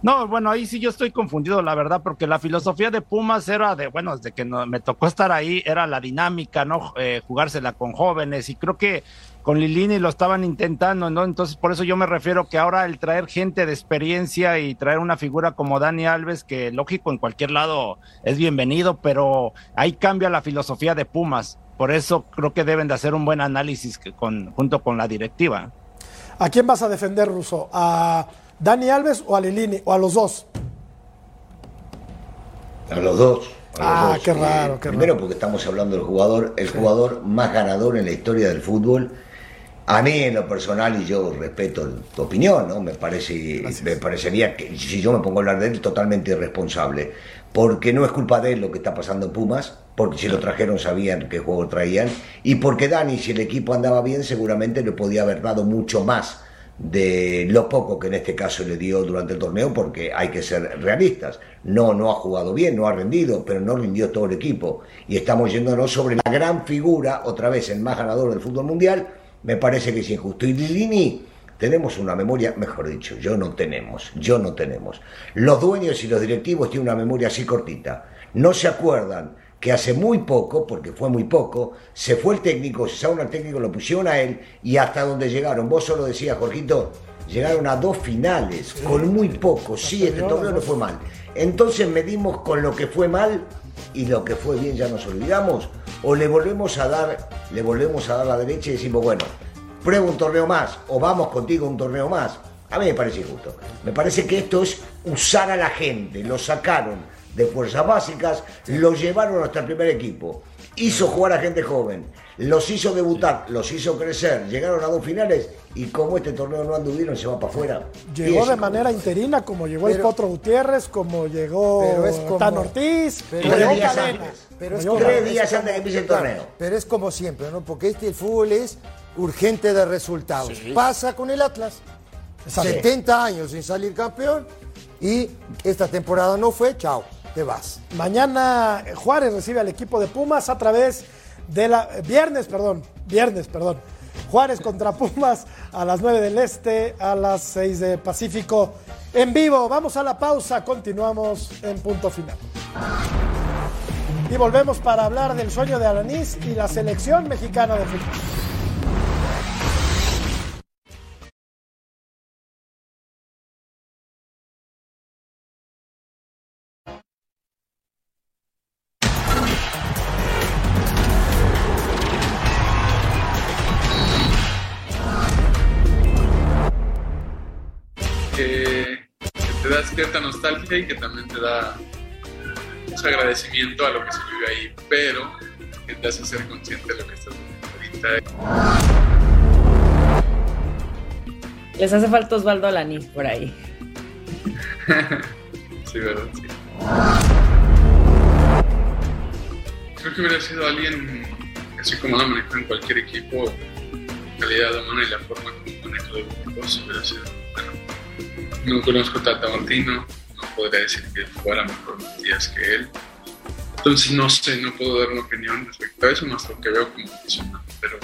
No, bueno, ahí sí yo estoy confundido, la verdad, porque la filosofía de Pumas era de, bueno, desde que me tocó estar ahí, era la dinámica, ¿no? Eh, jugársela con jóvenes, y creo que con Lilini lo estaban intentando, ¿no? Entonces, por eso yo me refiero que ahora el traer gente de experiencia y traer una figura como Dani Alves, que lógico en cualquier lado es bienvenido, pero ahí cambia la filosofía de Pumas. Por eso creo que deben de hacer un buen análisis con, junto con la directiva. ¿A quién vas a defender, Russo? ¿A ¿Dani Alves o a Lilini? ¿O a los dos? A los dos. ah, qué raro, qué Primero porque estamos hablando del jugador, el jugador más ganador en la historia del fútbol. A mí en lo personal, y yo respeto tu opinión, ¿no? Me parece, me parecería que si yo me pongo a hablar de él, totalmente irresponsable. Porque no es culpa de él lo que está pasando en Pumas, porque si lo trajeron sabían qué juego traían, y porque Dani, si el equipo andaba bien, seguramente le podía haber dado mucho más de lo poco que en este caso le dio durante el torneo, porque hay que ser realistas. No, no ha jugado bien, no ha rendido, pero no rindió todo el equipo. Y estamos yéndonos sobre la gran figura, otra vez el más ganador del fútbol mundial, me parece que es injusto. Y Lilini, tenemos una memoria, mejor dicho, yo no tenemos, yo no tenemos. Los dueños y los directivos tienen una memoria así cortita. No se acuerdan que hace muy poco, porque fue muy poco, se fue el técnico, se salió al técnico, lo pusieron a él y hasta donde llegaron. Vos solo decías, Jorgito, llegaron a dos finales, con muy poco. Sí, este torneo no fue mal. Entonces medimos con lo que fue mal y lo que fue bien ya nos olvidamos, o le volvemos a dar, le volvemos a dar la derecha y decimos, bueno, prueba un torneo más, o vamos contigo un torneo más. A mí me parece injusto. Me parece que esto es usar a la gente. Lo sacaron de fuerzas básicas, lo llevaron hasta el primer equipo, hizo jugar a gente joven, los hizo debutar, los hizo crecer, llegaron a dos finales y como este torneo no anduvieron, se va para afuera. Llegó de manera interina, como llegó el Potro Gutiérrez, como llegó Tan Ortiz, pero tres días antes. Pero es como, tres días antes que empiece el torneo. Pero es como siempre, ¿no? Porque este fútbol es urgente de resultados. Pasa con el Atlas. 70 años sin salir campeón y esta temporada no fue, chao vas. Mañana eh, Juárez recibe al equipo de Pumas a través de la. Eh, viernes, perdón. Viernes, perdón. Juárez contra Pumas a las 9 del Este, a las 6 de Pacífico. En vivo, vamos a la pausa, continuamos en punto final. Y volvemos para hablar del sueño de Alanis y la selección mexicana de fútbol. Cierta nostalgia y que también te da mucho agradecimiento a lo que se vive ahí, pero que te hace ser consciente de lo que estás viviendo ahorita. Les hace falta Osvaldo Alanis por ahí. [LAUGHS] sí, verdad, sí. Creo que hubiera sido alguien, así como lo manejo en cualquier equipo, calidad de mano y la forma como manejo de grupos, hubiera sido no conozco Tata Martino, no podría decir que fuera mejor días que él. Entonces no sé, no puedo dar una opinión respecto a eso, más lo que veo como funcionando. Pero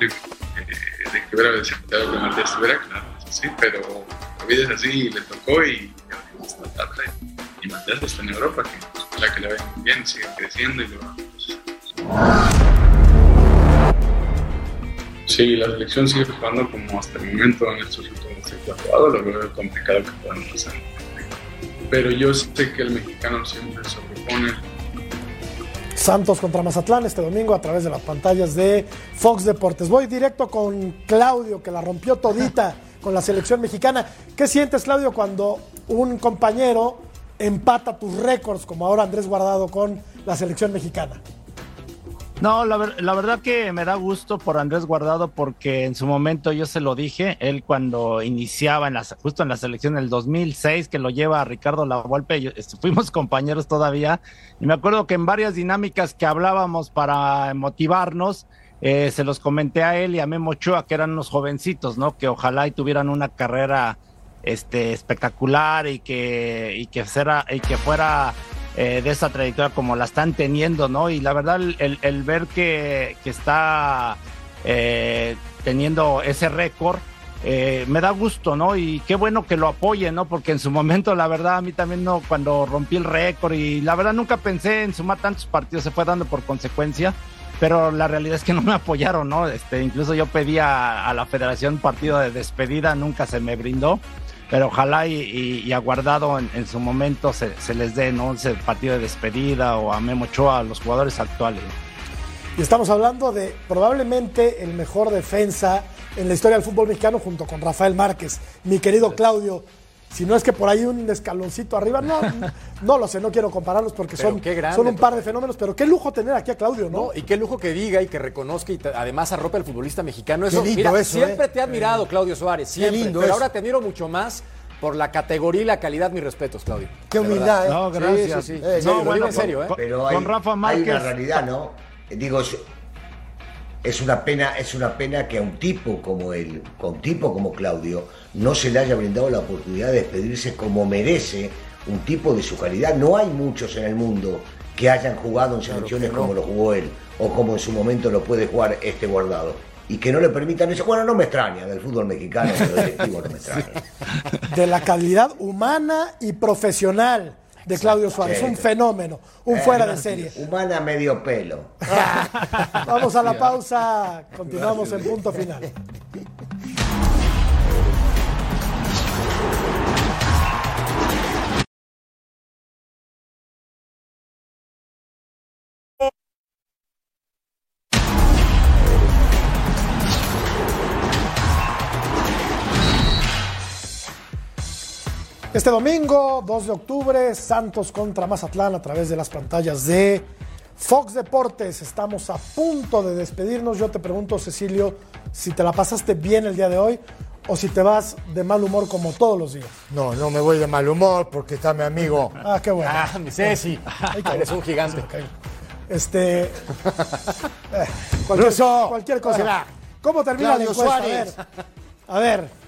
de, eh, de que hubiera deseado que Martínez estuviera, claro, eso sí, pero la vida es así y le tocó y ahora está Tata y, Matías está en Europa, que la que le va bien, sigue creciendo y lo va Sí, la selección sigue jugando como hasta el momento en estos últimos lo veo complicado que puedan pasar. Pero yo sé que el mexicano siempre sobrepone. Santos contra Mazatlán este domingo a través de las pantallas de Fox Deportes. Voy directo con Claudio, que la rompió todita [LAUGHS] con la selección mexicana. ¿Qué sientes, Claudio, cuando un compañero empata tus récords, como ahora Andrés Guardado con la selección mexicana? No, la, verdad que me da gusto por Andrés Guardado porque en su momento yo se lo dije, él cuando iniciaba en la, justo en la selección del 2006 que lo lleva a Ricardo Lavolpe, este, fuimos [LAUGHS] compañeros todavía y me acuerdo que en varias dinámicas que hablábamos para motivarnos, eh, se los comenté a él y a Memo Ochoa que eran unos jovencitos, ¿no? Que ojalá y tuvieran una carrera este, espectacular y que, y que, y que fuera eh, de esa trayectoria como la están teniendo, ¿no? Y la verdad, el, ver que, está eh, teniendo ese récord, eh, me da gusto, ¿no? Y qué bueno que lo apoyen, ¿no? Porque en su momento, la verdad, a mí también no, cuando rompí el récord y la verdad nunca pensé en sumar tantos partidos, se fue dando por consecuencia, pero la realidad es que no me apoyaron, ¿no? Este, incluso yo pedí a, a la federación partido de despedida, nunca se me brindó pero ojalá y, aguardado en, su momento se, les dé ¿no? ese partido de despedida o a Memo Ochoa, a los jugadores actuales. Y estamos hablando de probablemente el mejor defensa en la historia del fútbol mexicano junto con Rafael Márquez. Mi querido Claudio, si no es que por ahí un escaloncito arriba, no, [LAUGHS] no lo sé, no quiero compararlos porque son, son un par de fenómenos, pero qué lujo tener aquí a Claudio, ¿no? y qué lujo que diga y que reconozca y además arrope al futbolista mexicano. Eso, lindo mira, eso, siempre ¿eh? te he admirado, Claudio Suárez, siempre. lindo pero eso. ahora te admiro mucho más por la categoría y la calidad. Mis respetos, Claudio. Qué humildad. ¿eh? No, gracias. Sí, sí, sí. Eh, no, bueno, en serio, ¿eh? Pero hay, Con Rafa hay Márquez. una realidad, ¿no? Digo, es, una pena, es una pena que a un tipo como él, con un tipo como Claudio, no se le haya brindado la oportunidad de despedirse como merece un tipo de su calidad. No hay muchos en el mundo que hayan jugado en selecciones como lo jugó él, o como en su momento lo puede jugar este guardado. Y que no le permitan eso. Bueno, no me extraña del fútbol mexicano, pero directivo no me extraña. [LAUGHS] De la calidad humana y profesional de Claudio Suárez. Un fenómeno, un Eh, fuera de serie. Humana medio pelo. Vamos a la pausa, continuamos en punto final. [LAUGHS] Este domingo, 2 de octubre, Santos contra Mazatlán a través de las pantallas de Fox Deportes. Estamos a punto de despedirnos. Yo te pregunto, Cecilio, si te la pasaste bien el día de hoy o si te vas de mal humor como todos los días. No, no me voy de mal humor porque está mi amigo. Ah, qué bueno. Ah, mi Ceci. [LAUGHS] Eres un gigante. Este. [LAUGHS] eh, cualquier, cualquier cosa. ¿Cómo termina la encuesta? A Suárez. ver, a ver.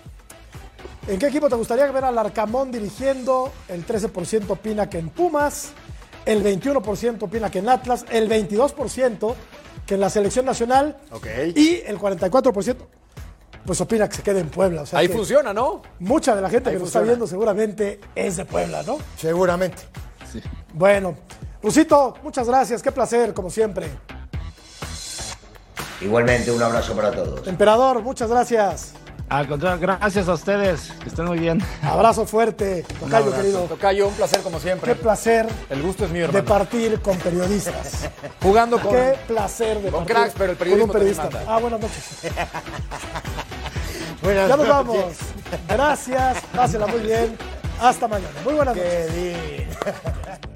¿En qué equipo te gustaría ver al Arcamón dirigiendo? El 13% opina que en Pumas, el 21% opina que en Atlas, el 22% que en la selección nacional Ok. y el 44% pues opina que se quede en Puebla. O sea Ahí que funciona, ¿no? Mucha de la gente Ahí que nos está viendo seguramente es de Puebla, ¿no? Seguramente. Bueno, Rusito, muchas gracias, qué placer, como siempre. Igualmente, un abrazo para todos. Emperador, muchas gracias. Al contrario, gracias a ustedes. Que estén muy bien. Abrazo fuerte, Tocayo abrazo. querido. Tocayo, un placer como siempre. Qué placer El gusto es mío, de hermano. partir con periodistas. [LAUGHS] Jugando con... Qué placer de con partir cracks, pero el con periodismo un periodista. también manda. Ah, buenas noches. [LAUGHS] Buenas Ya nos noches. vamos. Gracias, pásela muy bien. Hasta mañana. Muy buenas noches. Qué lindo. [LAUGHS]